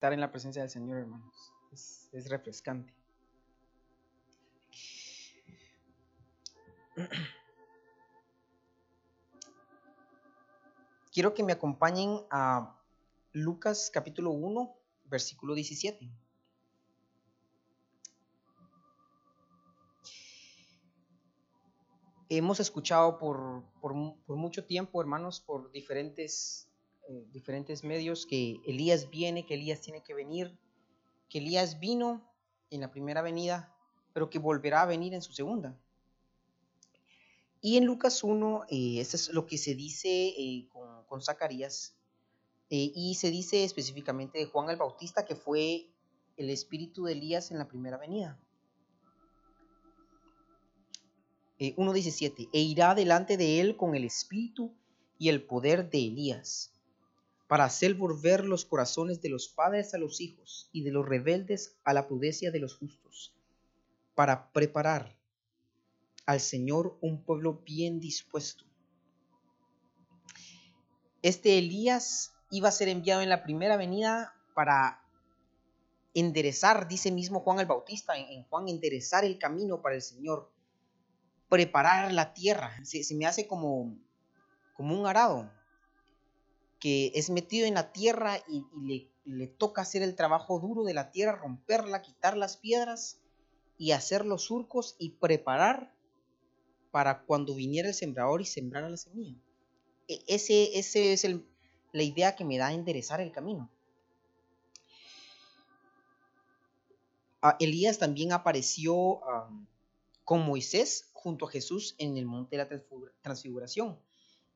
estar en la presencia del Señor, hermanos. Es, refrescante. Quiero que me acompañen a Lucas capítulo 1, versículo 17. Hemos escuchado por, por, mucho tiempo, hermanos, por diferentes, eh, diferentes medios, que Elías viene, que Elías tiene que venir, que Elías vino en la primera venida, pero que volverá a venir en su segunda. Y en Lucas 1, eh, esto es lo que se dice eh, con, con, Zacarías, y se dice específicamente de Juan el Bautista, que fue el espíritu de Elías en la primera venida. 1.17, eh, e irá delante de él con el espíritu y el poder de Elías, para hacer volver los corazones de los padres a los hijos y de los rebeldes a la prudencia de los justos, para preparar al Señor un pueblo bien dispuesto. Este Elías iba a ser enviado en la primera venida para enderezar, dice mismo Juan el Bautista en Juan, enderezar el camino para el Señor preparar la tierra. Se, me hace como, como un arado que es metido en la tierra y, le, toca hacer el trabajo duro de la tierra, romperla, quitar las piedras y hacer los surcos y preparar para cuando viniera el sembrador y sembrara la semilla. E, ese, ese es el, la idea que me da enderezar el camino. Ah, Elías también apareció con Moisés junto a Jesús en el monte de la transfiguración.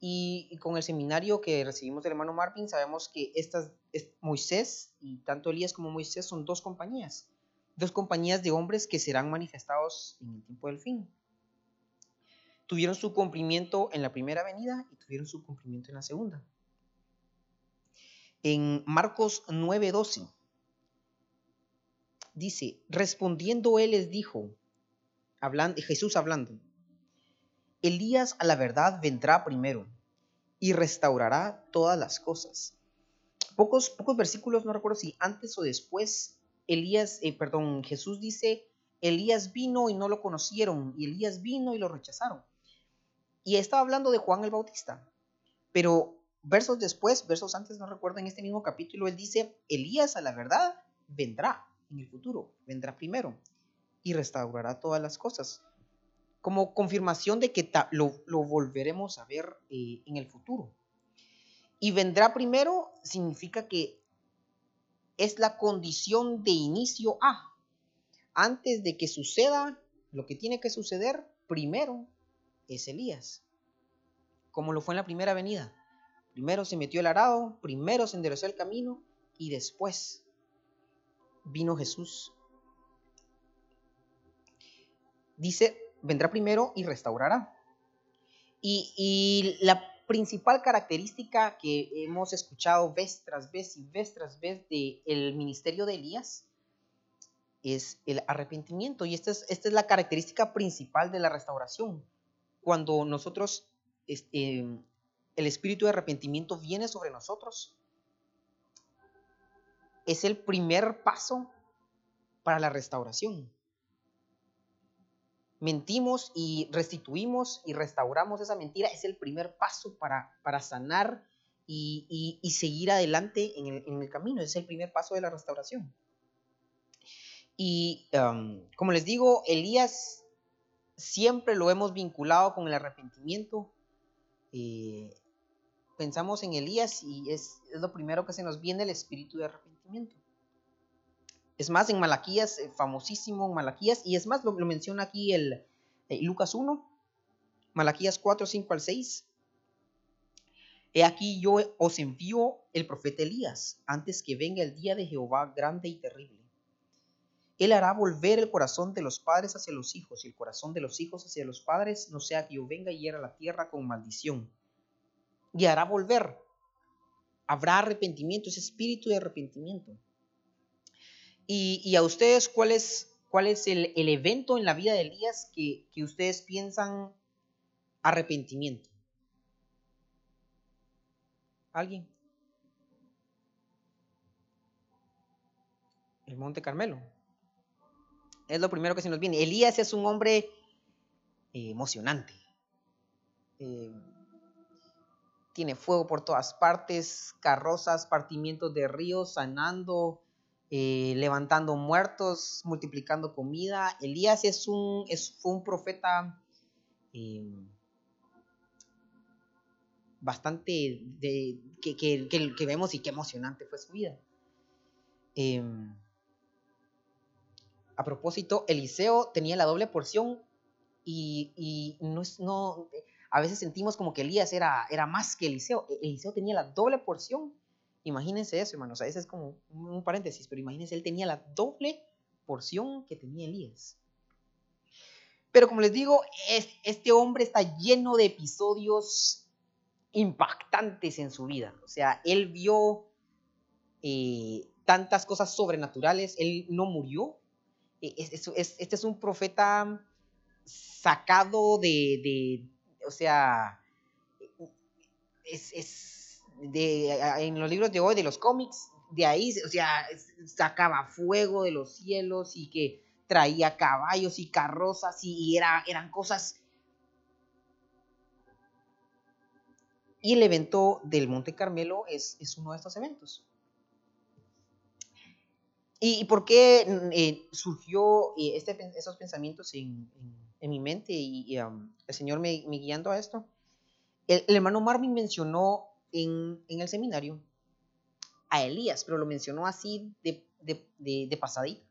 Y, con el seminario que recibimos del hermano Marvin, sabemos que estas, Moisés y tanto Elías como Moisés son dos compañías, dos compañías de hombres que serán manifestados en el tiempo del fin. Tuvieron su cumplimiento en la primera venida y tuvieron su cumplimiento en la segunda. En Marcos 9:12 dice, respondiendo él les dijo, hablando, Jesús hablando, Elías a la verdad vendrá primero y restaurará todas las cosas. Pocos, pocos versículos, no recuerdo si antes o después, Elías, eh, perdón, Jesús dice, Elías vino y no lo conocieron, y Elías vino y lo rechazaron. Y estaba hablando de Juan el Bautista, pero versos después, versos antes, no recuerdo, en este mismo capítulo, él dice, Elías a la verdad vendrá en el futuro, vendrá primero y restaurará todas las cosas. Como confirmación de que lo, volveremos a ver eh, en el futuro. Y vendrá primero significa que es la condición de inicio A. Antes de que suceda lo que tiene que suceder, primero es Elías. Como lo fue en la primera venida. Primero se metió el arado, primero se enderezó el camino y después vino Jesús dice, vendrá primero y restaurará. Y, la principal característica que hemos escuchado vez tras vez y vez tras vez del ministerio de Elías es el arrepentimiento. Y esta es, esta es la característica principal de la restauración. Cuando nosotros, este, el espíritu de arrepentimiento viene sobre nosotros, es el primer paso para la restauración mentimos y restituimos y restauramos esa mentira, es el primer paso para, para sanar y, seguir adelante en el, camino. Es el primer paso de la restauración. Y um, como les digo, Elías siempre lo hemos vinculado con el arrepentimiento. Eh, pensamos en Elías y es, es lo primero que se nos viene el espíritu de arrepentimiento. Es más, en Malaquías, eh, famosísimo en Malaquías, y es más, lo, menciona aquí el eh, Lucas 1, Malaquías 4, 5 al 6. He aquí yo os envío el profeta Elías, antes que venga el día de Jehová grande y terrible. Él hará volver el corazón de los padres hacia los hijos y el corazón de los hijos hacia los padres, no sea que yo venga y hiera la tierra con maldición. Y hará volver. Habrá arrepentimiento, ese espíritu de arrepentimiento. Y, a ustedes, ¿cuál es, cuál es el, evento en la vida de Elías que, que ustedes piensan arrepentimiento? ¿Alguien? El Monte Carmelo. Es lo primero que se nos viene. Elías es un hombre eh, emocionante. Eh, tiene fuego por todas partes, carrozas, partimientos de ríos, sanando, eh, levantando muertos, multiplicando comida. Elías es un, es, fue un profeta bastante de, que, que, que, vemos y qué emocionante fue su vida. Em, a propósito, Eliseo tenía la doble porción y, y no, no, a veces sentimos como que Elías era, era más que Eliseo. Eliseo tenía la doble porción. Imagínense eso, hermanos. A veces es como un paréntesis, pero imagínense, él tenía la doble porción que tenía Elías. Pero como les digo, este hombre está lleno de episodios impactantes en su vida. O sea, él vio eh, tantas cosas sobrenaturales, él no murió. E, este es un profeta sacado de, o sea, es, de, en los libros de hoy, de los cómics, de ahí, o sea, sacaba fuego de los cielos y que traía caballos y carrozas y, era, eran cosas... Y el evento del Monte Carmelo es, es uno de estos eventos. ¿Y, por qué mm, eh, surgió eh, este, esos pensamientos en, mi mente y, el Señor me, guiando a esto? El, hermano Marvin mencionó en, el seminario a Elías, pero lo mencionó así de, de, pasadita.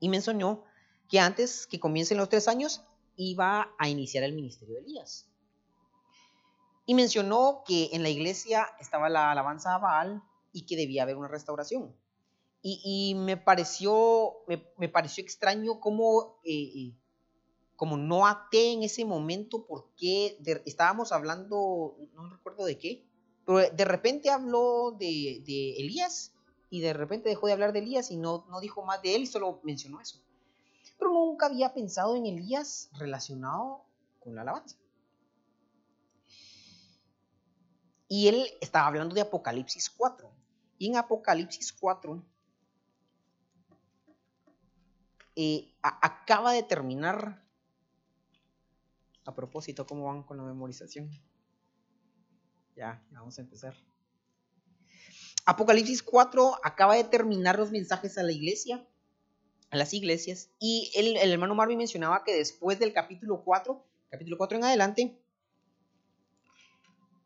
Y mencionó que antes que comiencen los tres años iba a iniciar el ministerio de Elías. Y mencionó que en la iglesia estaba la alabanza a Baal y que debía haber una restauración. Y, me, pareció, me, pareció extraño cómo, eh, eh, como no até en ese momento porque estábamos hablando, no recuerdo de qué, pero de repente habló de, Elías y de repente dejó de hablar de Elías y no, no dijo más de él y solo mencionó eso. Pero nunca había pensado en Elías relacionado con la alabanza. Y él estaba hablando de Apocalipsis 4. Y en Apocalipsis 4 eh, acaba de terminar. A propósito, ¿cómo van con la memorización? Ya, vamos a empezar. Apocalipsis 4 acaba de terminar los mensajes a la iglesia, a las iglesias, y el, el hermano Marvin mencionaba que después del capítulo 4, capítulo 4 en adelante,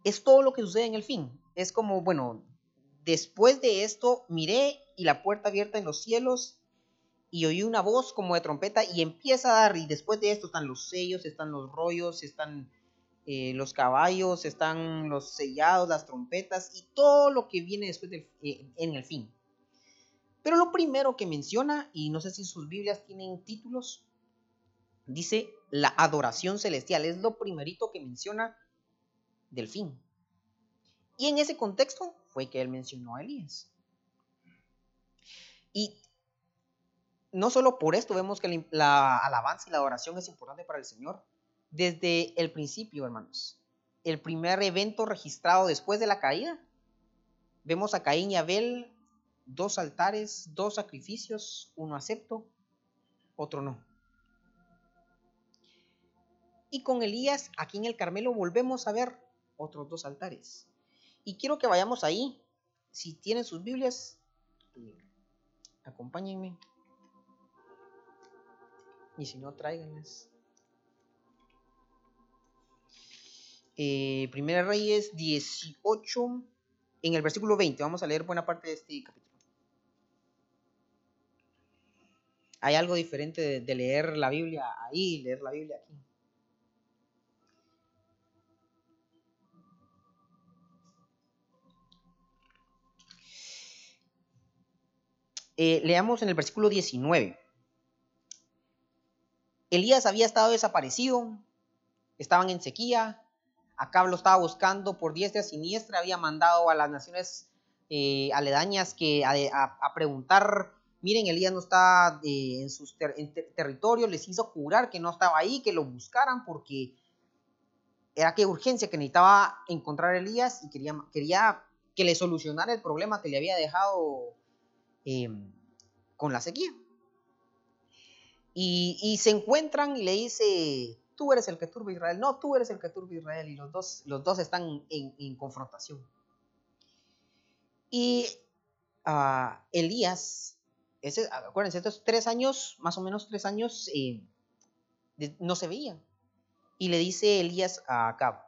es todo lo que sucede en el fin. Es como, bueno, después de esto miré y la puerta abierta en los cielos y oí una voz como de trompeta y empieza a dar, y después de esto están los sellos, están los rollos, están eh, los caballos, están los sellados, las trompetas y todo lo que viene después eh, en el fin. Pero lo primero que menciona, y no sé si sus Biblias tienen títulos, dice la adoración celestial, es lo primerito que menciona del fin. Y en ese contexto fue que él mencionó a Elías. Y no solo por esto vemos que la alabanza y la adoración es importante para el Señor. Desde el principio, hermanos, el primer evento registrado después de la caída, vemos a Caín y Abel, dos altares, dos sacrificios, uno acepto, otro no. Y con Elías, aquí en el Carmelo, volvemos a ver otros dos altares. Y quiero que vayamos ahí. Si tienen sus Biblias, eh, acompáñenme. Y si no, tráiganlas. Eh, Primera Reyes 18, en el versículo 20. Vamos a leer buena parte de este capítulo. Hay algo diferente de, leer la Biblia ahí y leer la Biblia aquí. Eh, leamos en el versículo 19. Elías había estado desaparecido, estaban en sequía, Acab lo estaba buscando por diestra siniestra, había mandado a las naciones eh, aledañas que a, preguntar, miren, Elías no está eh, en sus territorios, les hizo jurar que no estaba ahí, que lo buscaran porque era que urgencia, que necesitaba encontrar a Elías y quería, quería que le solucionara el problema que le había dejado em, con la sequía. Y, se encuentran y le dice, tú eres el que turba Israel. No, tú eres el que turba Israel. Y los dos, los dos están en, confrontación. Y uh, Elías, ese, acuérdense, estos tres años, más o menos tres años, eh, no se veían. Y le dice Elías a Acab,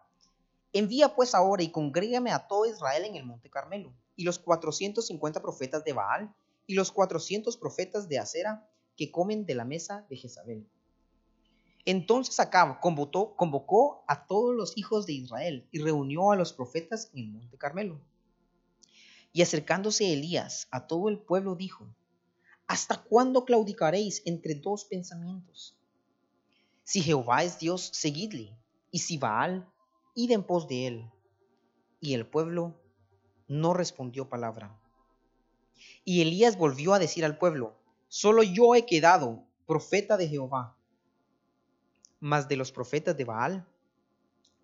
envía pues ahora y congrégame a todo Israel en el monte Carmelo, y los 450 profetas de Baal, y los 400 profetas de Acera, que comen de la mesa de Jezabel. Entonces Acab convocó, convocó a todos los hijos de Israel y reunió a los profetas en el monte Carmelo. Y acercándose Elías a todo el pueblo dijo, ¿Hasta cuándo claudicaréis entre dos pensamientos? Si Jehová es Dios, seguidle, y si Baal, id en pos de él. Y el pueblo no respondió palabra. Y Elías volvió a decir al pueblo, Solo yo he quedado profeta de Jehová. Mas de los profetas de Baal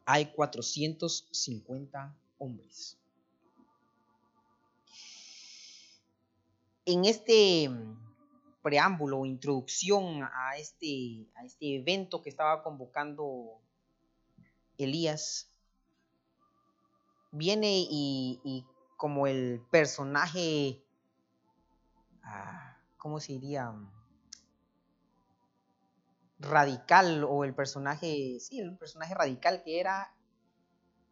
hay 450 hombres. En este preámbulo introducción a este, a este evento que estaba convocando Elías, viene y, como el personaje ah, ¿cómo se diría? Radical o el personaje, sí, el personaje radical que era,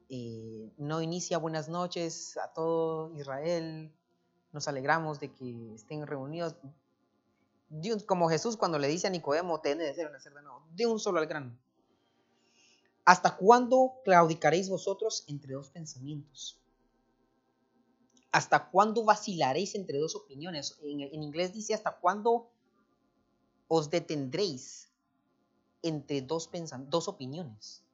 eh, no inicia buenas noches a todo Israel, nos alegramos de que estén reunidos. como Jesús cuando le dice a Nicodemo, ten de ser de nuevo, de un solo al grano. ¿Hasta cuándo claudicaréis vosotros entre dos pensamientos? ¿Hasta cuándo vacilaréis entre dos opiniones? En, inglés dice, ¿hasta cuándo os detendréis entre dos, dos opiniones?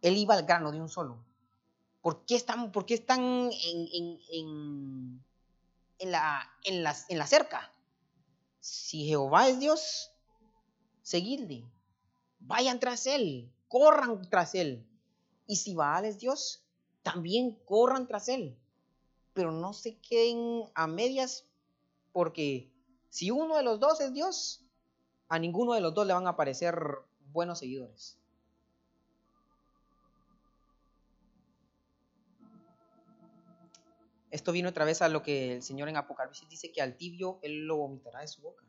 Él iba al grano de un solo. ¿Por qué están, por qué están en, en, la, en, en la cerca? Si Jehová es Dios, seguidle. Vayan tras Él, corran tras Él. Y si Baal es Dios, también corran tras él. Pero no se queden a medias porque si uno de los dos es Dios, a ninguno de los dos le van a parecer buenos seguidores. Esto viene otra vez a lo que el Señor en Apocalipsis dice que al tibio Él lo vomitará de su boca.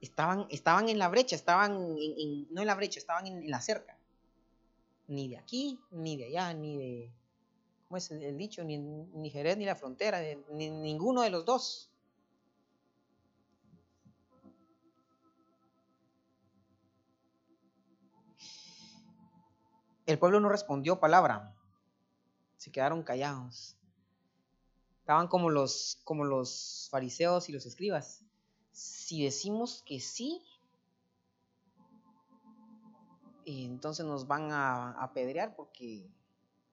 Estaban, estaban en la brecha, estaban no en la brecha, estaban en la cerca ni de aquí, ni de allá, ni de, ¿cómo es el dicho? Ni, ni Jerez, ni la frontera, ni ninguno de los dos. El pueblo no respondió palabra, se quedaron callados. Estaban como los, como los fariseos y los escribas. Si decimos que sí, y entonces nos van a apedrear porque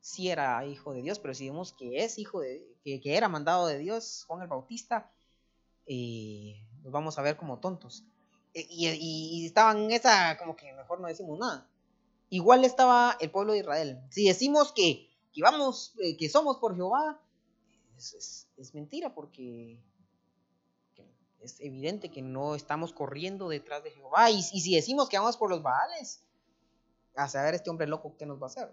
sí era hijo de Dios, pero si vemos que es hijo de, que, era mandado de Dios, Juan el Bautista, eh, nos vamos a ver como tontos. E, y, estaban en esa, como que mejor no decimos nada. Igual estaba el pueblo de Israel. Si decimos que, que vamos, eh, que somos por Jehová, es, mentira porque es evidente que no estamos corriendo detrás de Jehová. Y, y si decimos que vamos por los Baales, a saber este hombre loco qué nos va a hacer.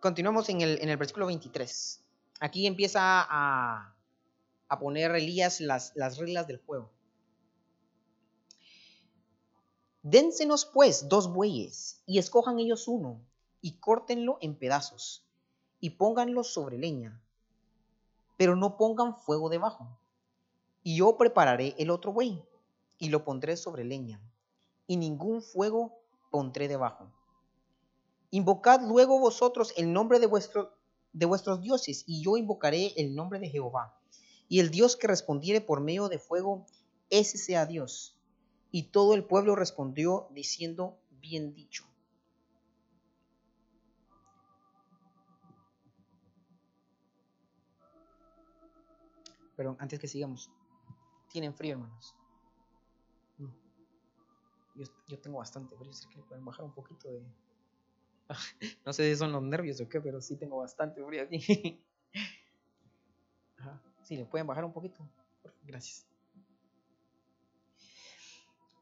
Continuamos en el, en el versículo 23. Aquí empieza a, a poner Elías las, las reglas del juego. Dénsenos pues dos bueyes y escojan ellos uno y córtenlo en pedazos y pónganlo sobre leña, pero no pongan fuego debajo. Y yo prepararé el otro buey y lo pondré sobre leña, y ningún fuego pondré debajo. Invocad luego vosotros el nombre de, vuestro, de vuestros dioses, y yo invocaré el nombre de Jehová. Y el Dios que respondiere por medio de fuego, ese sea Dios. Y todo el pueblo respondió diciendo, bien dicho. Perdón, antes que sigamos. Tienen frío, hermanos. Yo, tengo bastante frío, así que pueden bajar un poquito de... No sé si son los nervios o qué, pero sí tengo bastante frío aquí. Sí, le pueden bajar un poquito. Gracias.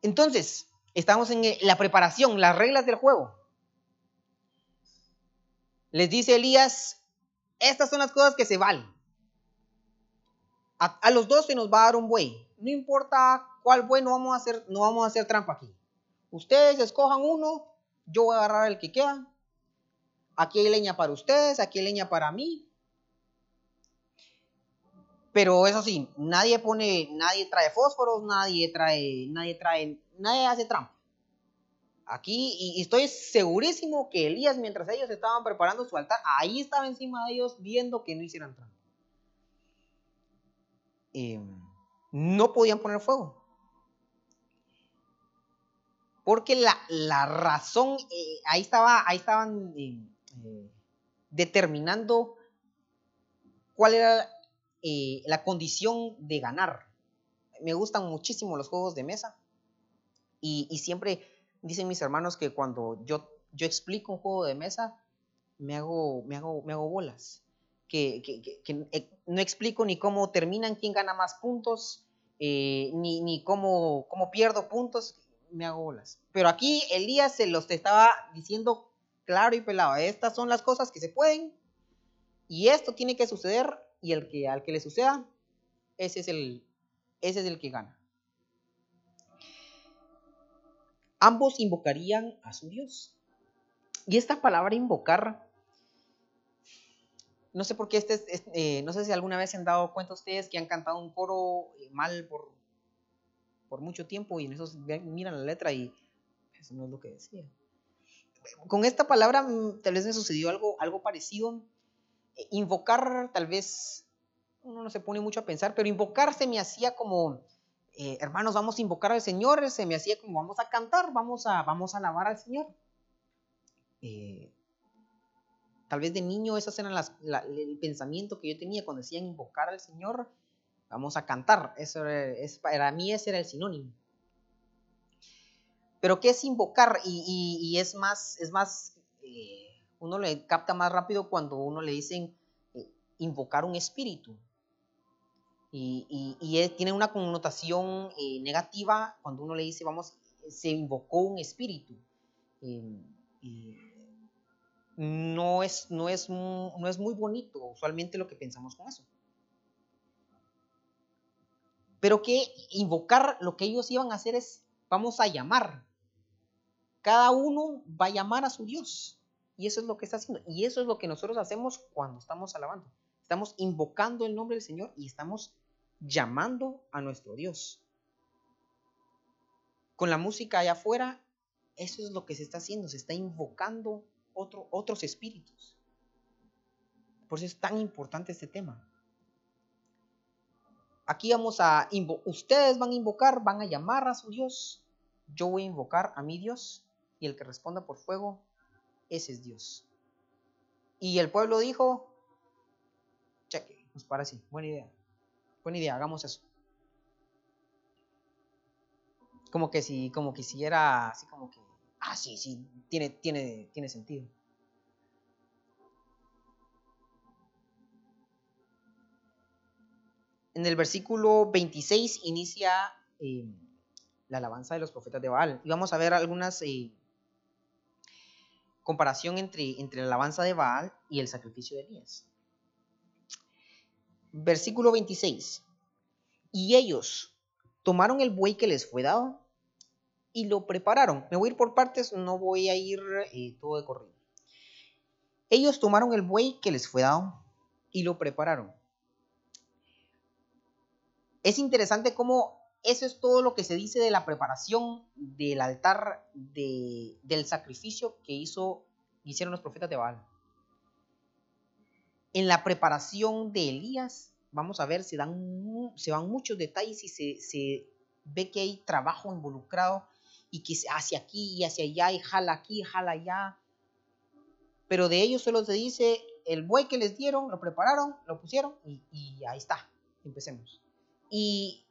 Entonces, estamos en la preparación, las reglas del juego. Les dice Elías, estas son las cosas que se valen. A, los dos se nos va a dar un buey. No importa cuál buey, no vamos a hacer, no vamos a hacer trampa aquí. Ustedes escojan uno, yo voy a agarrar el que queda. Aquí hay leña para ustedes, aquí hay leña para mí. Pero eso sí, nadie pone, nadie trae fósforos, nadie trae, nadie trae, nadie hace trampa. Aquí, y, estoy segurísimo que Elías, mientras ellos estaban preparando su altar, ahí estaba encima de ellos viendo que no hicieran trampa. Em, no podían poner fuego. Porque la, razón, eh, ahí, estaba, ahí estaban em, eh, determinando cuál era eh, la condición de ganar. Me gustan muchísimo los juegos de mesa y, siempre dicen mis hermanos que cuando yo, yo explico un juego de mesa, me hago, me hago, me hago bolas. Que, eh, no explico ni cómo terminan, quién gana más puntos, eh, ni, ni cómo, cómo, pierdo puntos, me hago bolas. Pero aquí Elías se los estaba diciendo claro y pelado, estas son las cosas que se pueden y esto tiene que suceder y el que al que le suceda, ese es el, ese es el que gana. Ambos invocarían a su Dios. Y esta palabra invocar, no sé por qué este, eh, no sé si alguna vez se han dado cuenta ustedes que han cantado un coro eh, mal por, por mucho tiempo y en eso miran la letra y eso no es lo que decía. Con esta palabra mm, tal vez me sucedió algo, algo parecido invocar tal vez, uno no se pone mucho a pensar, pero invocar se me hacía como, eh, hermanos, vamos a invocar al Señor, se me hacía como vamos a cantar, vamos a, vamos a alabar al Señor. Eh, tal vez de niño esas eran las, el pensamiento que yo tenía cuando decían invocar al Señor, vamos a cantar, eso es, para mí ese era el sinónimo. Pero ¿qué es invocar? Y, es más, es más eh, uno le capta más rápido cuando uno le dicen eh, invocar un espíritu. Y, tiene una connotación eh, negativa cuando uno le dice, vamos, se invocó un espíritu. Em, no, es, no, es, no es muy bonito usualmente lo que pensamos con eso. Pero que invocar lo que ellos iban a hacer es, vamos a llamar. Cada uno va a llamar a su Dios. Y eso es lo que está haciendo. Y eso es lo que nosotros hacemos cuando estamos alabando. Estamos invocando el nombre del Señor y estamos llamando a nuestro Dios. Con la música allá afuera, eso es lo que se está haciendo. Se está invocando otro, otros espíritus. Por eso es tan importante este tema. Aquí vamos a, ustedes van a invocar, van a llamar a su Dios. Yo voy a invocar a mi Dios y el que responda por fuego ese es Dios. Y el pueblo dijo, cheque, nos parece, buena idea, buena idea, hagamos eso. Como que si, como que si era así como que, ah, sí, sí, tiene, tiene, tiene sentido. En el versículo 26 inicia eh, la alabanza de los profetas de Baal. Y vamos a ver algunas eh, comparación entre, entre la alabanza de Baal y el sacrificio de Elías. Versículo 26. Y ellos tomaron el buey que les fue dado y lo prepararon. Me voy a ir por partes, no voy a ir eh, todo de corrido. Ellos tomaron el buey que les fue dado y lo prepararon. Es interesante cómo eso es todo lo que se dice de la preparación del altar del sacrificio que hizo, hicieron los profetas de Baal. En la preparación de Elías, vamos a ver, se, dan, se van muchos detalles y se, se ve que hay trabajo involucrado y que hacia aquí y hacia allá y jala aquí, jala allá. Pero de ellos solo se dice el buey que les dieron, lo prepararon, lo pusieron y, y ahí está. Empecemos. Y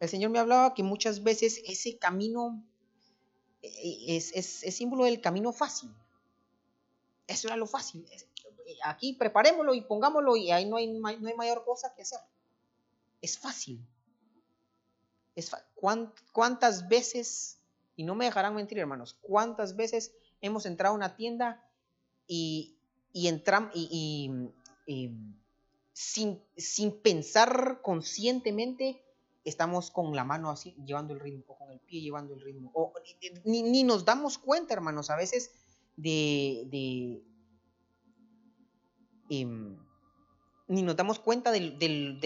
el Señor me hablaba que muchas veces ese camino eh, es, es, símbolo del camino fácil. Eso era lo fácil. Aquí preparémoslo y pongámoslo y ahí no hay, no hay mayor cosa que hacer. Es fácil. Es ¿Cuántas veces, y no me dejarán mentir hermanos, cuántas veces hemos entrado a una tienda y, y entramos y, sin, sin, pensar conscientemente estamos con la mano así llevando el ritmo o con el pie llevando el ritmo o ni, ni nos damos cuenta hermanos a veces de, de em, ni nos damos cuenta del, del,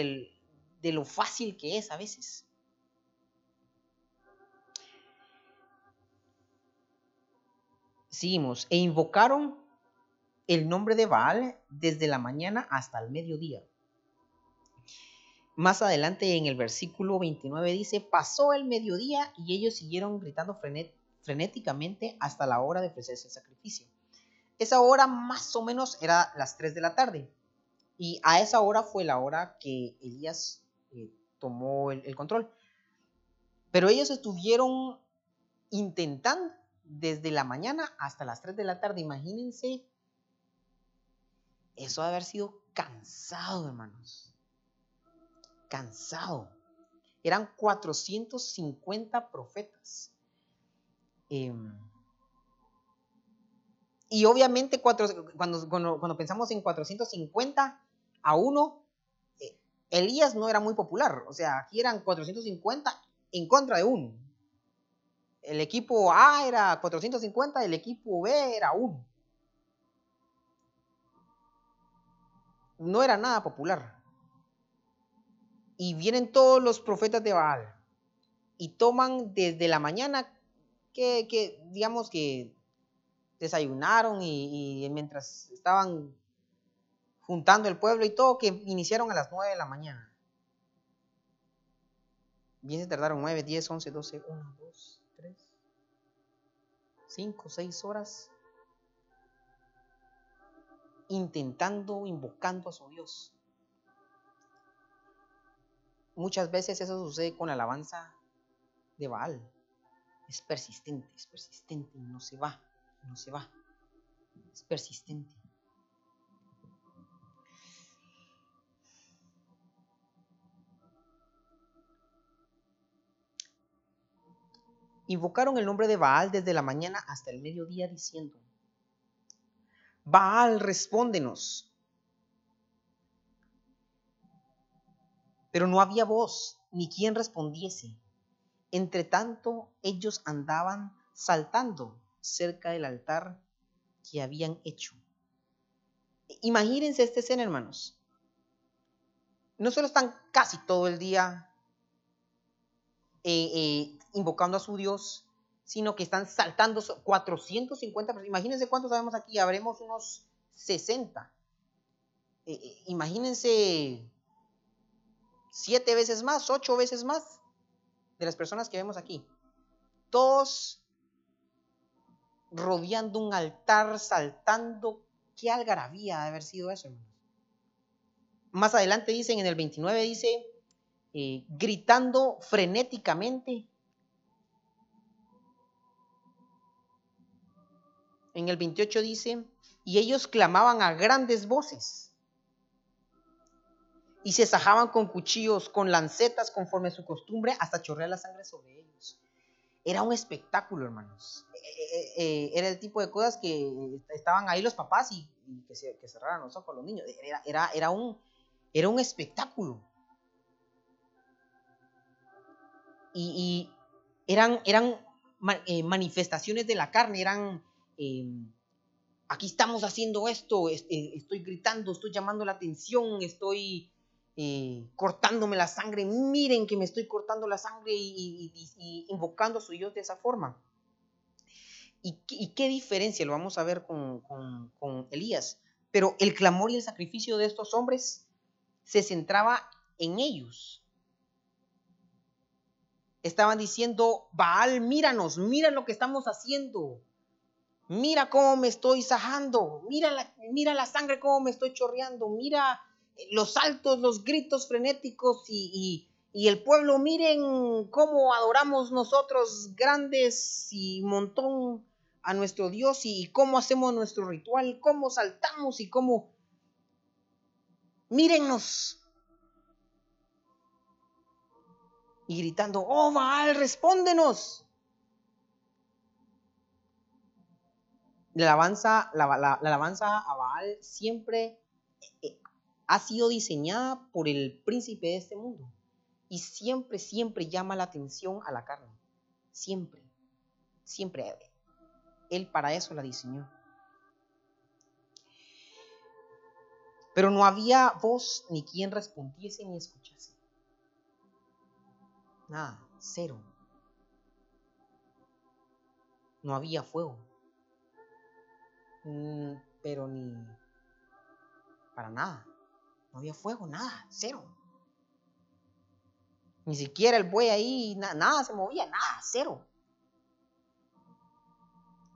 de lo fácil que es a veces. Seguimos, e invocaron el nombre de Baal desde la mañana hasta el mediodía. Más adelante en el versículo 29 dice, pasó el mediodía y ellos siguieron gritando frenéticamente hasta la hora de ofrecerse el sacrificio. Esa hora más o menos era las 3 de la tarde. Y a esa hora fue la hora que Elías eh, tomó el, control. Pero ellos estuvieron intentando desde la mañana hasta las 3 de la tarde. Imagínense, eso de haber sido cansado, hermanos. Cansado. Eran 450 profetas. Em, y obviamente cuando, cuando, pensamos en 450 a uno, eh, Elías no era muy popular. O sea, aquí eran 450 en contra de uno. El equipo A era 450, el equipo B era 1. No era nada popular. Y vienen todos los profetas de Baal y toman desde la mañana que, digamos que desayunaron y, mientras estaban juntando el pueblo y todo, que iniciaron a las 9 de la mañana. Bien se tardaron 9, 10, 11, 12, 1, 2, 3, 5, 6 horas intentando, invocando a su Dios. Muchas veces eso sucede con la alabanza de Baal es persistente, es persistente y no se va, no se va. Es persistente. Invocaron el nombre de Baal desde la mañana hasta el mediodía diciendo, Baal, respóndenos. Pero no había voz, ni quien respondiese. Entre tanto, ellos andaban saltando cerca del altar que habían hecho. Imagínense esta escena, hermanos. No solo están casi todo el día eh, eh, invocando a su Dios, sino que están saltando 450 Imagínense cuántos sabemos aquí, habremos unos 60. Eh, imagínense siete veces más, ocho veces más de las personas que vemos aquí, todos rodeando un altar, saltando. ¿Qué algarabía de haber sido eso, hermanos? Más adelante dicen, en el 29 dice, eh, gritando frenéticamente. En el 28 dice, y ellos clamaban a grandes voces y se sajaban con cuchillos, con lancetas, conforme a su costumbre, hasta chorrear la sangre sobre ellos. Era un espectáculo, hermanos. Eh, eh, eh, era el tipo de cosas que estaban ahí los papás y, que, se, cerraran los ojos los niños. Era, era, un, era un espectáculo. Y, eran, eran manifestaciones de la carne, eran aquí estamos haciendo esto, estoy gritando, estoy llamando la atención, estoy cortándome la sangre, miren que me estoy cortando la sangre y, invocando a su Dios de esa forma. ¿Y, qué diferencia lo vamos a ver con, con Elías? Pero el clamor y el sacrificio de estos hombres se centraba en ellos. Estaban diciendo, Baal, míranos, mira lo que estamos haciendo. Mira cómo me estoy sajando. Mira la, mira la sangre cómo me estoy chorreando. Mira los saltos, los gritos frenéticos y, el pueblo, miren cómo adoramos nosotros grandes y montón a nuestro Dios y, cómo hacemos nuestro ritual, cómo saltamos y cómo... Mírennos. Y gritando, oh Baal, respóndenos. La alabanza, la, alabanza a Baal siempre eh, ha sido diseñada por el príncipe de este mundo y siempre, siempre llama la atención a la carne. Siempre, siempre. Él para eso la diseñó. Pero no había voz ni quien respondiese ni escuchase. Nada, cero. No había fuego. Mm, pero ni para nada. No había fuego, nada, cero. Ni siquiera el buey ahí, nada se movía, nada, cero.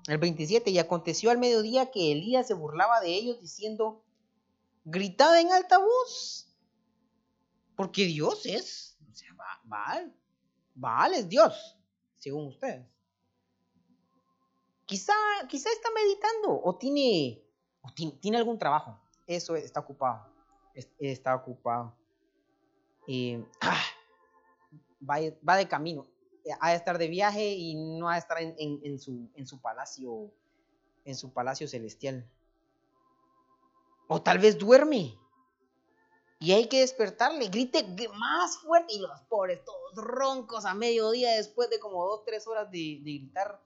El 27, y aconteció al mediodía que Elías se burlaba de ellos diciendo, gritad en alta voz, porque Dios es, o sea, Baal, Baal es Dios, según ustedes. Quizá, quizá está meditando o tiene, tiene, algún trabajo. Eso está ocupado. Está ocupado. Ah, va, de camino. Ha de estar de viaje y no ha de estar en, su, en su palacio, en su palacio celestial. O tal vez duerme. Y hay que despertarle, grite más fuerte. Y los pobres, todos roncos a mediodía después de como dos, tres horas de gritar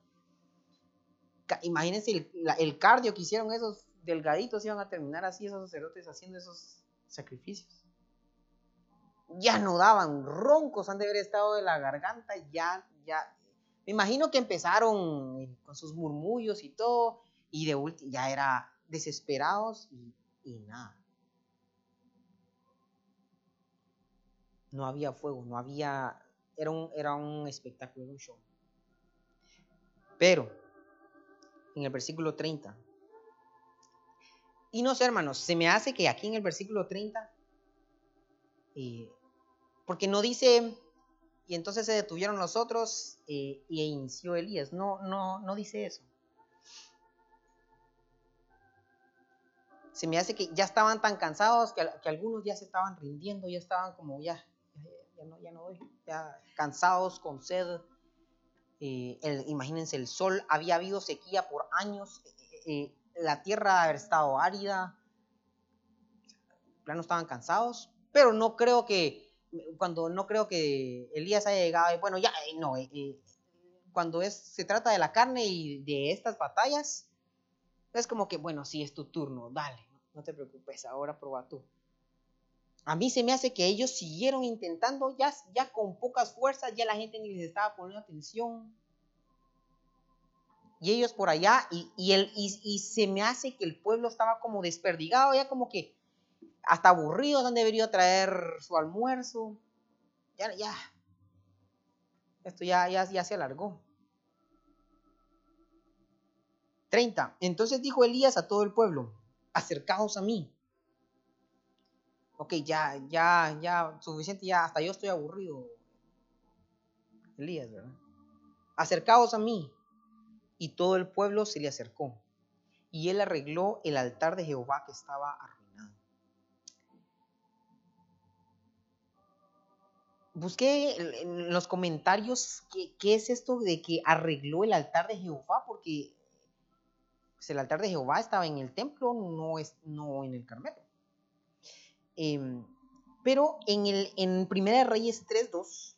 imagínense el, cardio que hicieron esos delgaditos, iban a terminar así esos sacerdotes haciendo esos sacrificios. Ya no daban roncos, han de haber estado de la garganta, ya, ya. Me imagino que empezaron eh, con sus murmullos y todo, y de último ya era desesperados y, nada. No había fuego, no había, era un, era un espectáculo, un show. Pero en el versículo 30. Y no sé, hermanos, se me hace que aquí en el versículo 30, eh, porque no dice, y entonces se detuvieron los otros eh, y inició Elías. No, no, no dice eso. Se me hace que ya estaban tan cansados que, algunos ya se estaban rindiendo, ya estaban como ya, ya no, ya no ya cansados, con sed, eh, imagínense, el sol, había habido sequía por años, eh, eh, la tierra había estado árida, no estaban cansados, pero no creo que, cuando no creo que Elías haya llegado, bueno, ya, no, cuando se trata de la carne y de estas batallas, es como que, bueno, sí, es tu turno, dale, no te preocupes, ahora prueba tú. A mí se me hace que ellos siguieron intentando, ya, ya con pocas fuerzas, ya la gente ni les estaba poniendo atención. Y ellos por allá, y, y, el, y, se me hace que el pueblo estaba como desperdigado, ya como que hasta aburridos, han debería traer su almuerzo. Ya, ya. Esto ya, ya, ya se alargó. 30. Entonces dijo Elías a todo el pueblo, acercaos a mí ok, ya, ya, ya, suficiente, ya, hasta yo estoy aburrido. Elías, ¿verdad? Acercaos a mí. Y todo el pueblo se le acercó. Y él arregló el altar de Jehová que estaba arruinado. Busqué en los comentarios qué, es esto de que arregló el altar de Jehová, porque pues, el altar de Jehová estaba en el templo, no, es, no en el Carmelo. Em, pero en, el, en Primera de Reyes 3.2,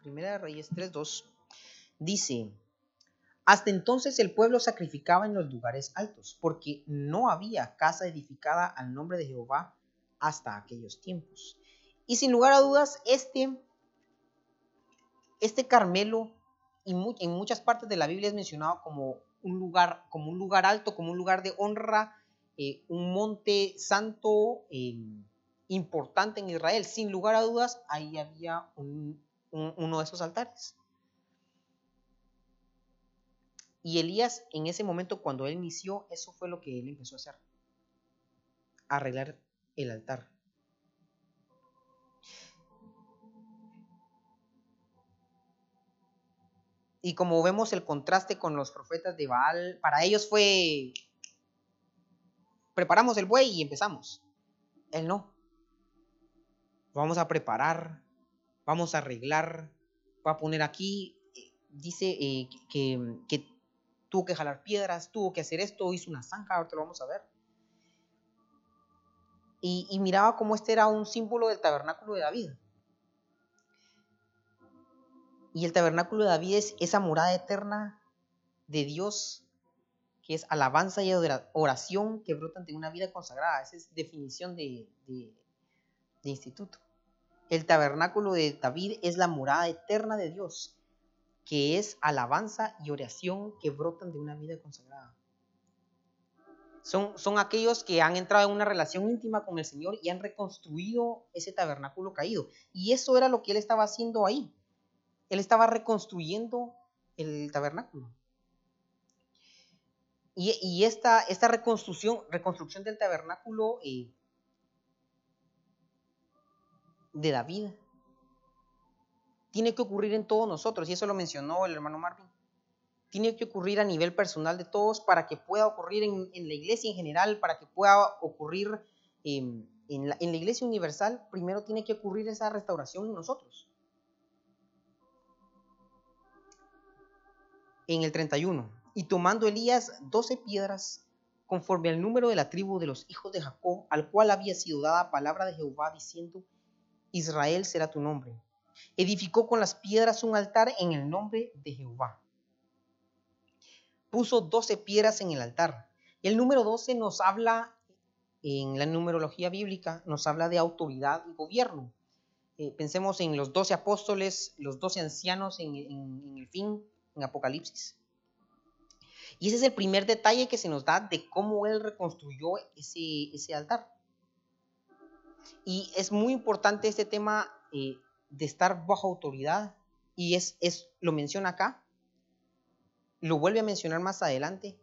Primera de Reyes 3.2, dice, hasta entonces el pueblo sacrificaba en los lugares altos, porque no había casa edificada al nombre de Jehová hasta aquellos tiempos. Y sin lugar a dudas, este, este Carmelo y en muchas partes de la Biblia es mencionado como un lugar, como un lugar alto, como un lugar de honra, eh, un monte santo em, importante en Israel. Sin lugar a dudas, ahí había uno de esos altares. Y Elías, en ese momento, cuando él inició, eso fue lo que él empezó a hacer. Arreglar el altar. Y como vemos el contraste con los profetas de Baal, para ellos fue, preparamos el buey y empezamos. Él no. Vamos a preparar, vamos a arreglar, va a poner aquí, dice eh, que, que, tuvo que jalar piedras, tuvo que hacer esto, hizo una zanja, ahorita lo vamos a ver. Y, y miraba cómo este era un símbolo del tabernáculo de David. Y el tabernáculo de David es esa morada eterna de Dios, que es alabanza y oración que brotan de una vida consagrada. Esa es definición de, instituto. El tabernáculo de David es la morada eterna de Dios, que es alabanza y oración que brotan de una vida consagrada. Son, son, aquellos que han entrado en una relación íntima con el Señor y han reconstruido ese tabernáculo caído. Y eso era lo que él estaba haciendo ahí. Él estaba reconstruyendo el tabernáculo. Y, esta, reconstrucción, reconstrucción del tabernáculo eh, de David tiene que ocurrir en todos nosotros, y eso lo mencionó el hermano Marvin. Tiene que ocurrir a nivel personal de todos para que pueda ocurrir en, la iglesia en general, para que pueda ocurrir la, en la iglesia universal. Primero tiene que ocurrir esa restauración en nosotros. En el 31, y tomando Elías doce piedras conforme al número de la tribu de los hijos de Jacob, al cual había sido dada palabra de Jehová diciendo, Israel será tu nombre. Edificó con las piedras un altar en el nombre de Jehová. Puso doce piedras en el altar. El número doce nos habla, en la numerología bíblica, nos habla de autoridad y gobierno. Eh, pensemos en los doce apóstoles, los doce ancianos en, el fin, en Apocalipsis. Y ese es el primer detalle que se nos da de cómo él reconstruyó ese, ese altar. Y es muy importante este tema eh, de estar bajo autoridad. Y es, es, lo menciona acá. Lo vuelve a mencionar más adelante.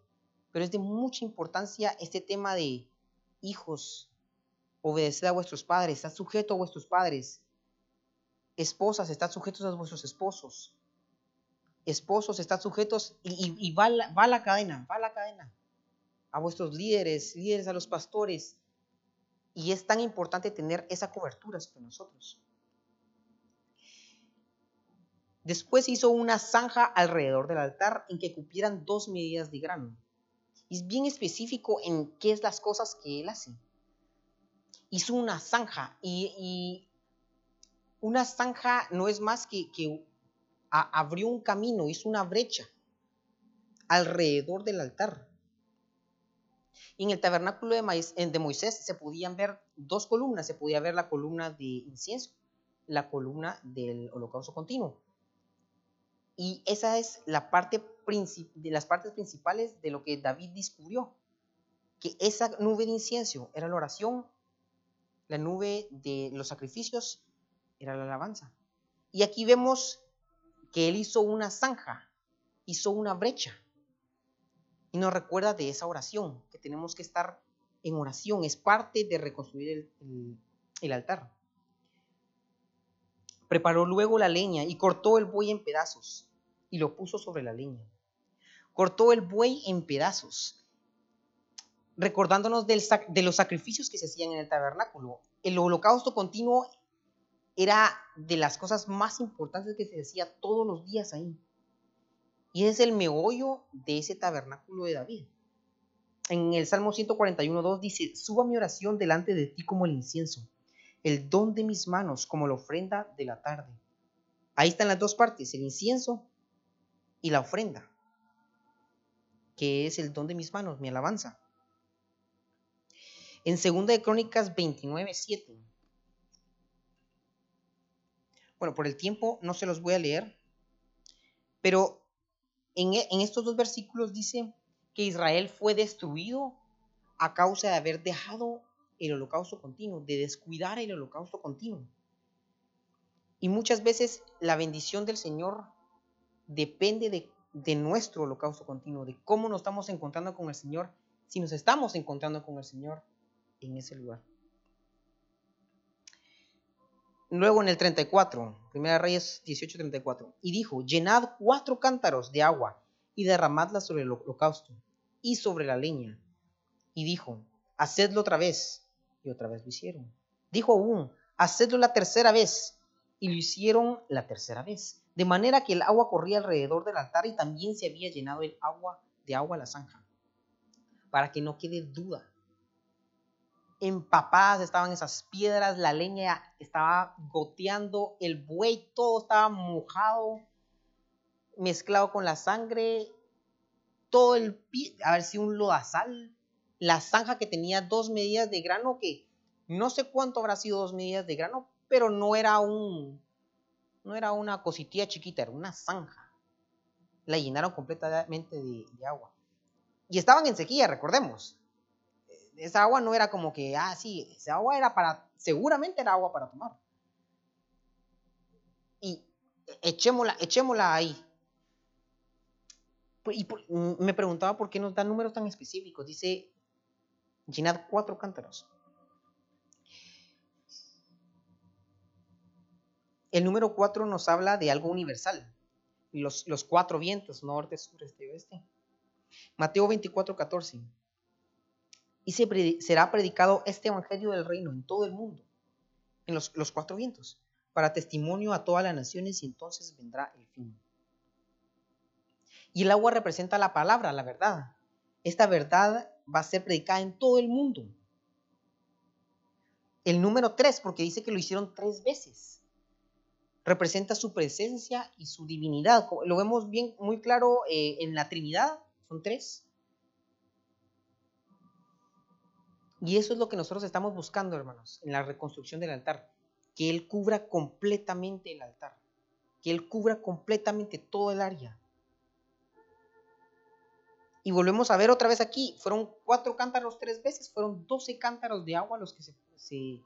Pero es de mucha importancia este tema de hijos. Obedeced a vuestros padres. Estad sujeto a vuestros padres. Esposas, estad sujetos a vuestros esposos. Esposos, estad sujetos. Y, va, la, la cadena, va la cadena. A vuestros líderes, líderes a los pastores y es tan importante tener esa cobertura sobre nosotros. Después hizo una zanja alrededor del altar en que cupieran dos medidas de grano. Es bien específico en qué es las cosas que él hace. Hizo una zanja y, una zanja no es más que abrió un camino, hizo una brecha alrededor del altar en el tabernáculo de, Moisés se podían ver dos columnas. Se podía ver la columna de incienso, la columna del holocausto continuo. Y esa es la parte de las partes principales de lo que David descubrió. Que esa nube de incienso era la oración, la nube de los sacrificios era la alabanza. Y aquí vemos que él hizo una zanja, hizo una brecha y nos recuerda de esa oración, que tenemos que estar en oración, es parte de reconstruir el, altar. Preparó luego la leña y cortó el buey en pedazos y lo puso sobre la leña. Cortó el buey en pedazos, recordándonos de los sacrificios que se hacían en el tabernáculo. El holocausto continuo era de las cosas más importantes que se hacía todos los días ahí. Y es el meollo de ese tabernáculo de David. En el Salmo 141.2 dice, suba mi oración delante de ti como el incienso, el don de mis manos como la ofrenda de la tarde. Ahí están las dos partes, el incienso y la ofrenda, que es el don de mis manos, mi alabanza. En 2 de Crónicas 29.7. Bueno, por el tiempo no se los voy a leer, pero e, en, estos dos versículos dice que Israel fue destruido a causa de haber dejado el holocausto continuo, de descuidar el holocausto continuo. Y muchas veces la bendición del Señor depende de, de, nuestro holocausto continuo, de cómo nos estamos encontrando con el Señor, si nos estamos encontrando con el Señor en ese lugar. Luego en el 34, Primera Reyes 18, 34, y dijo, llenad cuatro cántaros de agua y derramadla sobre el holocausto y sobre la leña. Y dijo, hacedlo otra vez. Y otra vez lo hicieron. Dijo aún, hacedlo la tercera vez. Y lo hicieron la tercera vez. De manera que el agua corría alrededor del altar y también se había llenado el agua de agua la zanja. Para que no quede duda empapadas estaban esas piedras, la leña estaba goteando, el buey todo estaba mojado, mezclado con la sangre, todo el pie, a ver si un lodazal, la zanja que tenía dos medidas de grano, que no sé cuánto habrá sido dos medidas de grano, pero no era un, no era una cositilla chiquita, era una zanja. La llenaron completamente de, de agua. Y estaban en sequía, recordemos esa agua no era como que, ah, sí, esa agua era para, seguramente era agua para tomar. Y echémosla, echémosla ahí. Pues, y me preguntaba por qué nos dan números tan específicos. Dice, llenad cuatro cántaros. El número cuatro nos habla de algo universal. Los, los cuatro vientos, norte, sur, este y oeste. Mateo 24, 14 y será predicado este Evangelio del Reino en todo el mundo, en los, cuatro vientos, para testimonio a todas las naciones y entonces vendrá el fin. Y el agua representa la palabra, la verdad. Esta verdad va a ser predicada en todo el mundo. El número tres, porque dice que lo hicieron tres veces, representa su presencia y su divinidad. Lo vemos bien, muy claro eh, en la Trinidad, son tres. Y eso es lo que nosotros estamos buscando, hermanos, en la reconstrucción del altar. Que Él cubra completamente el altar. Que Él cubra completamente todo el área. Y volvemos a ver otra vez aquí. Fueron cuatro cántaros tres veces. Fueron doce cántaros de agua los que se, se,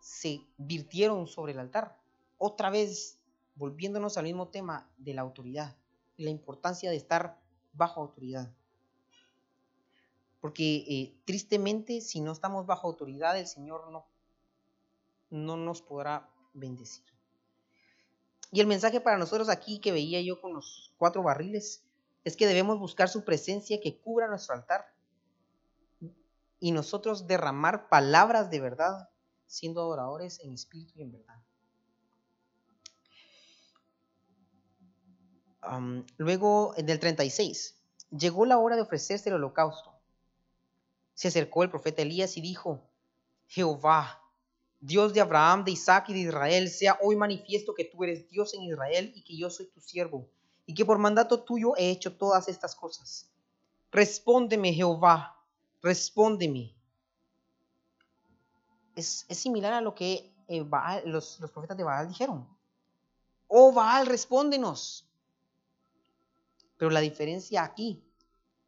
se virtieron sobre el altar. Otra vez, volviéndonos al mismo tema de la autoridad. La importancia de estar bajo autoridad. Porque eh, tristemente, si no estamos bajo autoridad, el Señor no, no nos podrá bendecir. Y el mensaje para nosotros aquí que veía yo con los cuatro barriles es que debemos buscar su presencia que cubra nuestro altar y nosotros derramar palabras de verdad, siendo adoradores en espíritu y en verdad. luego, del 36, llegó la hora de ofrecerse el holocausto se acercó el profeta Elías y dijo, Jehová, Dios de Abraham, de Isaac y de Israel, sea hoy manifiesto que tú eres Dios en Israel y que yo soy tu siervo, y que por mandato tuyo he hecho todas estas cosas. Respóndeme, Jehová, respóndeme. Es, similar a lo que eh, los, los profetas de Baal dijeron. Oh Baal, respóndenos. Pero la diferencia aquí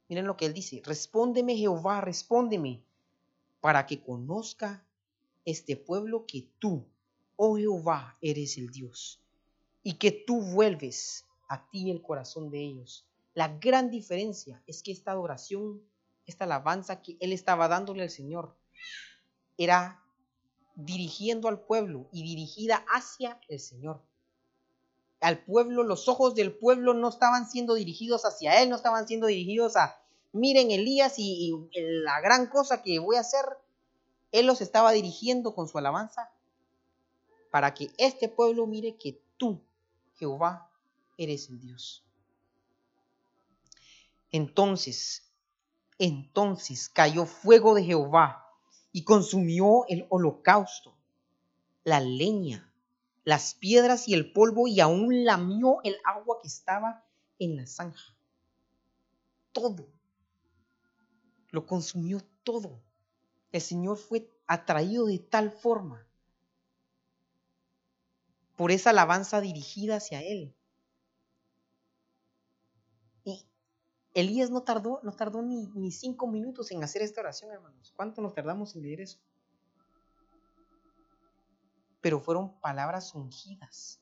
Miren lo que él dice, respóndeme Jehová, respóndeme, para que conozca este pueblo que tú, oh Jehová, eres el Dios, y que tú vuelves a ti el corazón de ellos. La gran diferencia es que esta adoración, esta alabanza que él estaba dándole al Señor, era dirigiendo al pueblo y dirigida hacia el Señor al pueblo, los ojos del pueblo no estaban siendo dirigidos hacia él, no estaban siendo dirigidos a, miren Elías y, la gran cosa que voy a hacer, él los estaba dirigiendo con su alabanza para que este pueblo mire que tú, Jehová, eres el Dios. Entonces, entonces cayó fuego de Jehová y consumió el holocausto, la leña, las piedras y el polvo y aún lamió el agua que estaba en la zanja. Todo. Lo consumió todo. El Señor fue atraído de tal forma por esa alabanza dirigida hacia Él. Y Elías no tardó, no tardó ni, ni cinco minutos en hacer esta oración, hermanos. ¿Cuánto nos tardamos en leer eso? Pero fueron palabras ungidas.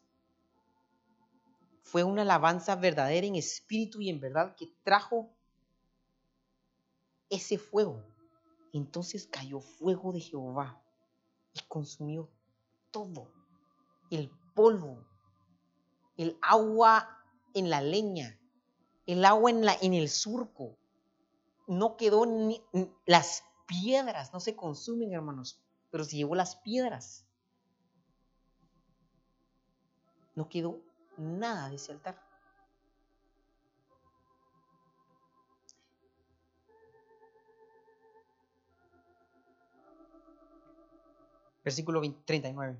Fue una alabanza verdadera en espíritu y en verdad que trajo ese fuego. Entonces cayó fuego de Jehová y consumió todo. el polvo, el agua en la leña, el agua en, la, en el surco. No quedó ni las piedras, no se consumen, hermanos, pero se llevó las piedras. No quedó nada de ese altar. Versículo 39.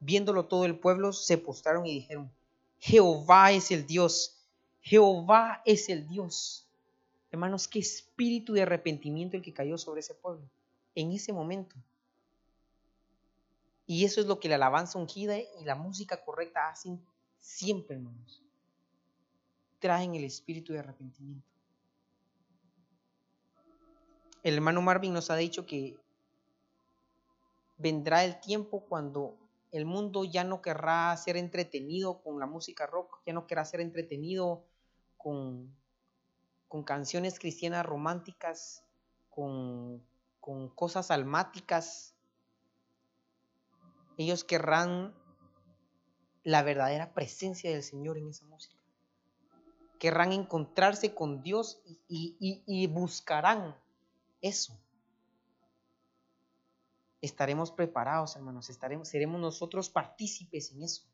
Viéndolo todo el pueblo, se postraron y dijeron, Jehová es el Dios, Jehová es el Dios. Hermanos, qué espíritu de arrepentimiento el que cayó sobre ese pueblo en ese momento. Y eso es lo que la alabanza ungida y la música correcta hacen siempre, hermanos. Traen el espíritu de arrepentimiento. El hermano Marvin nos ha dicho que vendrá el tiempo cuando el mundo ya no querrá ser entretenido con la música rock, ya no querrá ser entretenido con, canciones cristianas románticas, con, con cosas almáticas. Ellos querrán la verdadera presencia del Señor en esa música. Querrán encontrarse con Dios y, buscarán eso estaremos preparados, hermanos, estaremos, seremos nosotros partícipes en eso.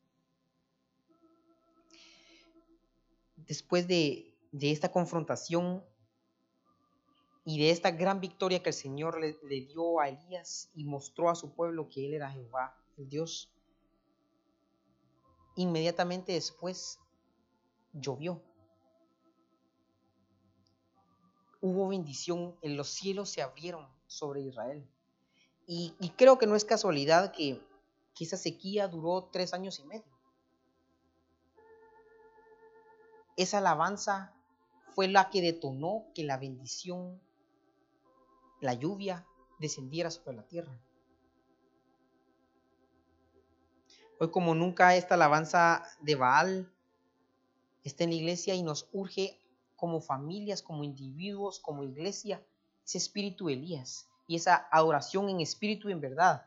Después de, esta confrontación y de esta gran victoria que el Señor le, le dio a Elías y mostró a su pueblo que Él era Jehová, Dios, inmediatamente después llovió. Hubo bendición, en los cielos se abrieron sobre Israel. Y, creo que no es casualidad que, esa sequía duró tres años y medio. Esa alabanza fue la que detonó que la bendición, la lluvia, descendiera sobre la tierra. Hoy como nunca esta alabanza de Baal está en la iglesia y nos urge como familias, como individuos, como iglesia, ese espíritu de Elías y esa adoración en espíritu y en verdad.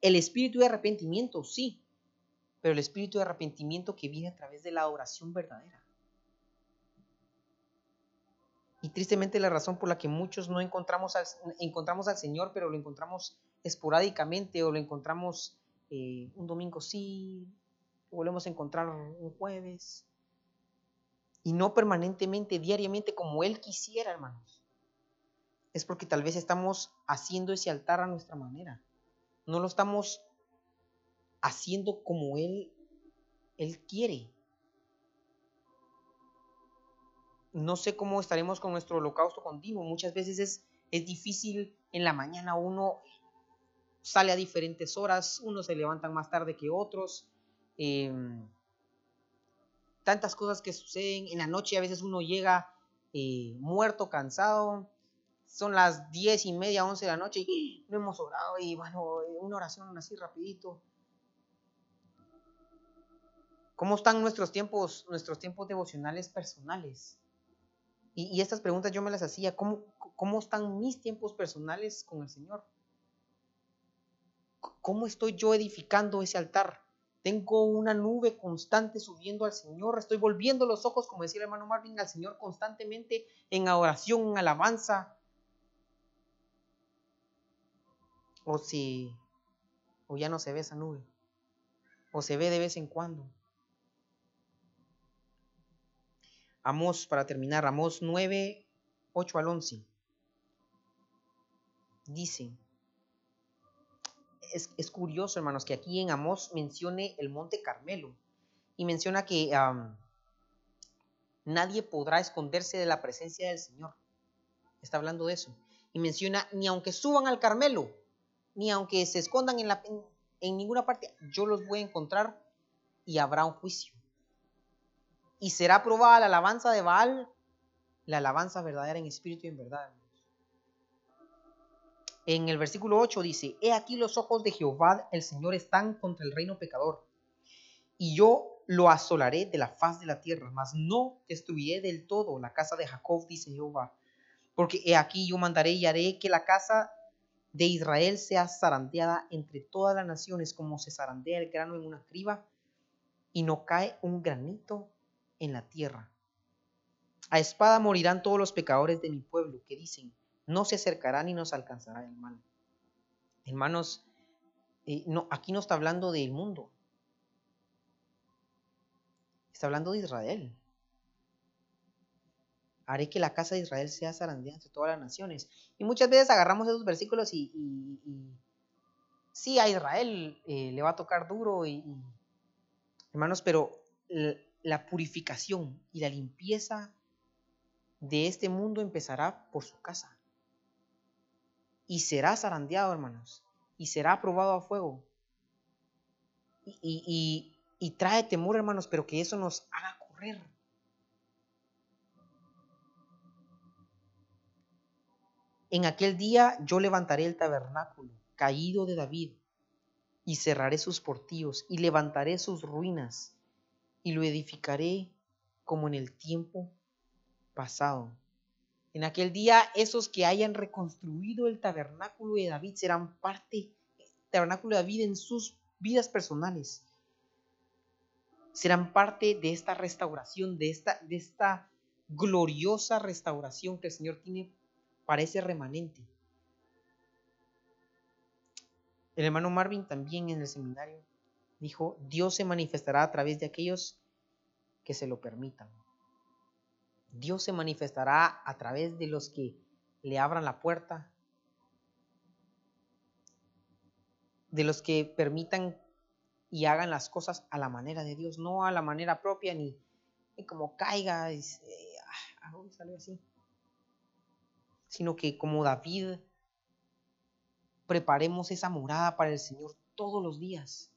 El espíritu de arrepentimiento, sí, pero el espíritu de arrepentimiento que viene a través de la adoración verdadera. Y tristemente la razón por la que muchos no encontramos al, encontramos al Señor, pero lo encontramos esporádicamente o lo encontramos eh, un domingo sí, volvemos a encontrar un jueves, y no permanentemente, diariamente como Él quisiera, hermanos es porque tal vez estamos haciendo ese altar a nuestra manera. No lo estamos haciendo como Él, Él quiere. No sé cómo estaremos con nuestro holocausto continuo. Muchas veces es, es difícil en la mañana uno sale a diferentes horas, unos se levantan más tarde que otros. Em, tantas cosas que suceden. En la noche a veces uno llega eh, muerto, cansado son las diez y media, once de la noche y no hemos orado y bueno, una oración así rapidito. ¿Cómo están nuestros tiempos, nuestros tiempos devocionales personales? Y, estas preguntas yo me las hacía, ¿cómo, ¿cómo están mis tiempos personales con el Señor? ¿Cómo estoy yo edificando ese altar? Tengo una nube constante subiendo al Señor. Estoy volviendo los ojos, como decía el hermano Marvin, al Señor constantemente en oración, en alabanza, o si o ya no se ve esa nube, o se ve de vez en cuando. Amos, para terminar, Amos 9, 8 al 11. Dice, es, curioso, hermanos, que aquí en Amos mencione el monte Carmelo y menciona que nadie podrá esconderse de la presencia del Señor. Está hablando de eso. Y menciona, ni aunque suban al Carmelo, ni aunque se escondan en, en, ninguna parte, yo los voy a encontrar y habrá un juicio. Y será probada la alabanza de Baal, la alabanza verdadera en espíritu y en verdad. En el versículo 8 dice, He aquí los ojos de Jehová el Señor están contra el reino pecador, y yo lo asolaré de la faz de la tierra, mas no destruiré del todo la casa de Jacob, dice Jehová, porque he aquí yo mandaré y haré que la casa de Israel sea zarandeada entre todas las naciones como se zarandea el grano en una criba, y no cae un granito en la tierra. A espada morirán todos los pecadores de mi pueblo que dicen, no se acercará ni nos alcanzará el mal. Hermanos, eh, no, aquí no está hablando del mundo, está hablando de Israel. Haré que la casa de Israel sea zarandeada entre todas las naciones. Y muchas veces agarramos esos versículos y, sí, a Israel eh, le va a tocar duro, y, hermanos, pero la purificación y la limpieza de este mundo empezará por su casa. Y será zarandeado, hermanos. Y será probado a fuego. Y, y, trae temor, hermanos, pero que eso nos haga correr. En aquel día yo levantaré el tabernáculo caído de David y cerraré sus portillos y levantaré sus ruinas y lo edificaré como en el tiempo pasado. En aquel día, esos que hayan reconstruido el tabernáculo de David serán parte, tabernáculo de David en sus vidas personales. Serán parte de esta restauración, de esta, de esta gloriosa restauración que el Señor tiene para ese remanente. El hermano Marvin también en el seminario dijo, Dios se manifestará a través de aquellos que se lo permitan. Dios se manifestará a través de los que le abran la puerta, de los que permitan y hagan las cosas a la manera de Dios, no a la manera propia ni, como caiga, y, ah, salió así? Sino que como David preparemos esa morada para el Señor todos los días.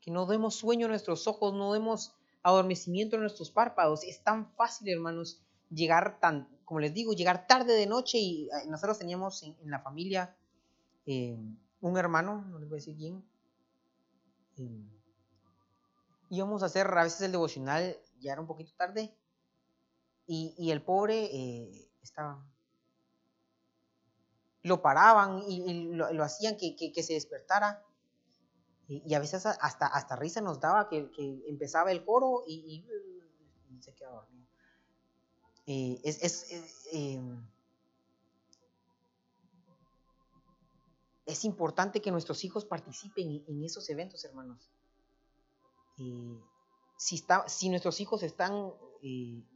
Que no demos sueño a nuestros ojos, no demos adormecimiento en nuestros párpados. Es tan fácil, hermanos, llegar tan, como les digo, llegar tarde de noche y eh, nosotros teníamos en, la familia eh, un hermano, no les voy a decir quién, eh, íbamos a hacer a veces el devocional, ya era un poquito tarde, y, el pobre estaba, lo paraban y, lo, hacían que, se despertara. Y, a veces hasta, hasta risa nos daba que, empezaba el coro y, se quedaba dormido. Eh, es, eh, em, es, importante que nuestros hijos participen en esos eventos, hermanos. Eh, si, está, si nuestros hijos están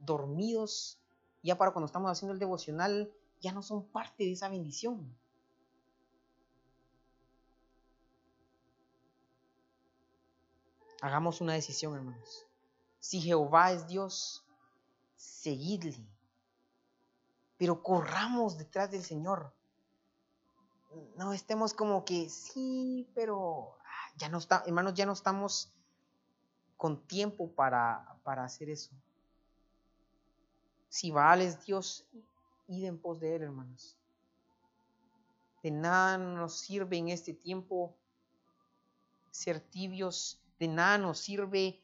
dormidos, ya para cuando estamos haciendo el devocional, ya no son parte de esa bendición. Hagamos una decisión, hermanos. Si Jehová es Dios, seguidle. Pero corramos detrás del Señor. No estemos como que sí, pero ah, ya no está, hermanos, ya no estamos con tiempo para, para hacer eso. Si Baal es Dios, id en pos de él, hermanos. De nada nos sirve en este tiempo ser tibios, de nada nos sirve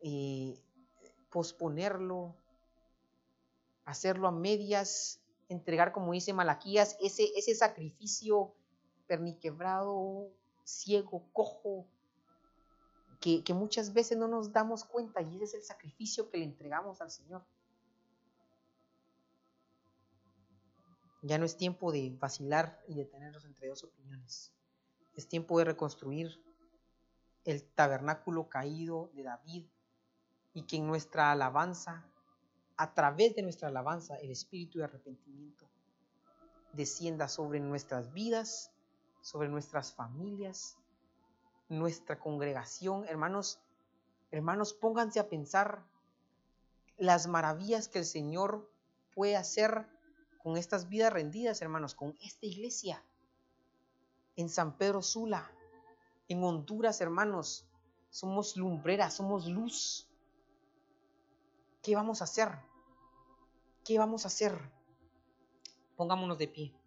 eh, posponerlo, hacerlo a medias, entregar, como dice Malaquías, ese, ese sacrificio perniquebrado, ciego, cojo, que, que muchas veces no nos damos cuenta y ese es el sacrificio que le entregamos al Señor. Ya no es tiempo de vacilar y de tenernos entre dos opiniones. Es tiempo de reconstruir el tabernáculo caído de David y que en nuestra alabanza a través de nuestra alabanza, el espíritu de arrepentimiento descienda sobre nuestras vidas, sobre nuestras familias, nuestra congregación. Hermanos, hermanos, pónganse a pensar las maravillas que el Señor puede hacer con estas vidas rendidas, hermanos, con esta iglesia. En San Pedro Sula, en Honduras, hermanos, somos lumbreras, somos luz. ¿Qué vamos a hacer? ¿Qué vamos a hacer? Pongámonos de pie.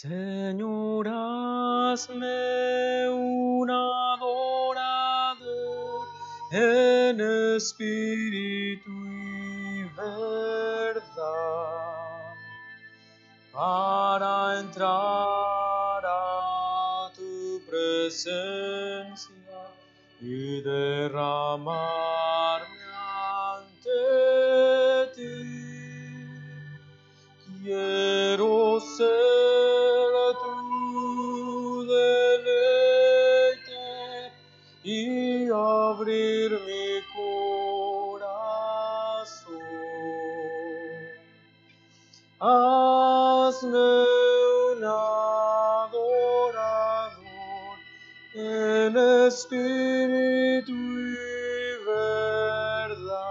Señor, hazme un adorador en espíritu y verdad para entrar a tu presencia y derramarme espíritu y verdad.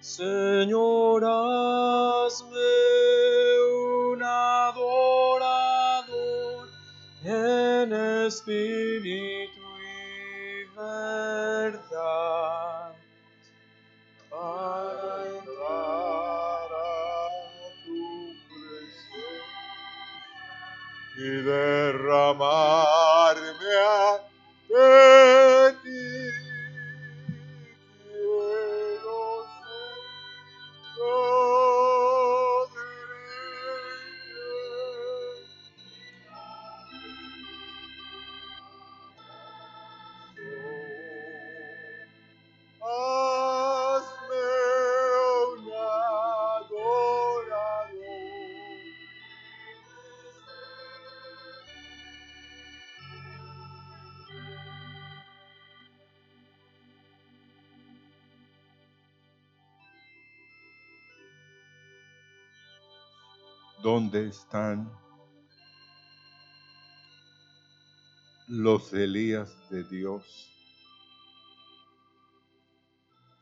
Señor, hazme un adorador en espíritu ¿Dónde están los Elías de Dios?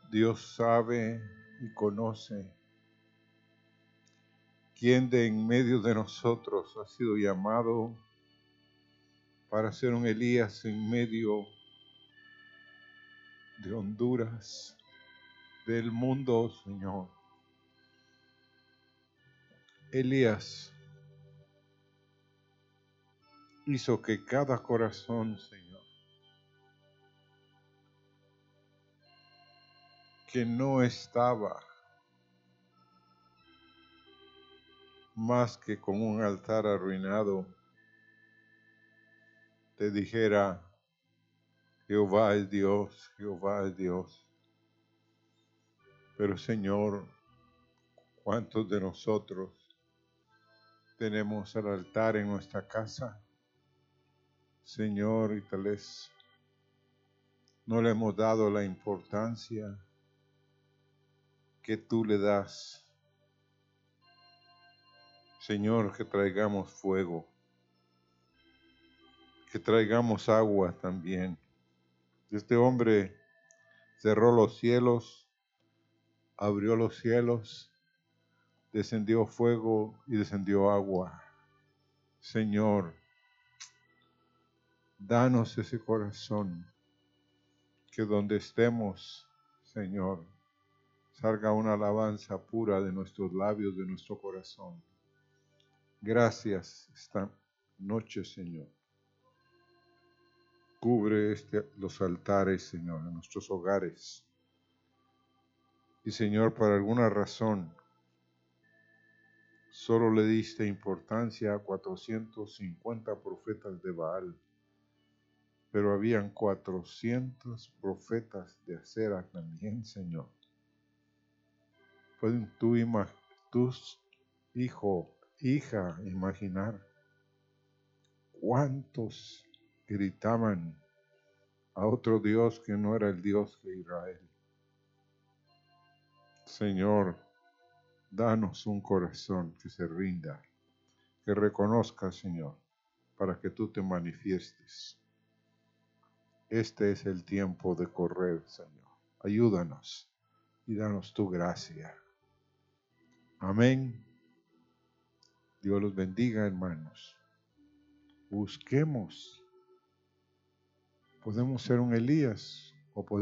Dios sabe y conoce quién de en medio de nosotros ha sido llamado para ser un Elías en medio de Honduras, del mundo, Señor. Elías hizo que cada corazón, Señor, que no estaba más que con un altar arruinado, te dijera, Jehová es Dios, Jehová es Dios. Pero Señor, ¿cuántos de nosotros tenemos el altar en nuestra casa? Señor, y tal no le hemos dado la importancia que tú le das. Señor, que traigamos fuego, que traigamos agua también. Este hombre cerró los cielos, abrió los cielos, descendió fuego y descendió agua. Señor, danos ese corazón, que donde estemos, Señor, salga una alabanza pura de nuestros labios, de nuestro corazón. Gracias esta noche, Señor. Cubre este, los altares, Señor, en nuestros hogares. Y Señor, por alguna razón, solo le diste importancia a 450 profetas de Baal, pero habían 400 profetas de acera también, Señor. Pueden tú, tus hijo, hija, imaginar cuántos gritaban a otro Dios que no era el Dios de Israel. Señor, danos un corazón que se rinda, que reconozca, Señor, para que tú te manifiestes. Este es el tiempo de correr, Señor. Ayúdanos y danos tu gracia. Amén. Dios los bendiga, hermanos. Busquemos. Podemos ser un Elías o podemos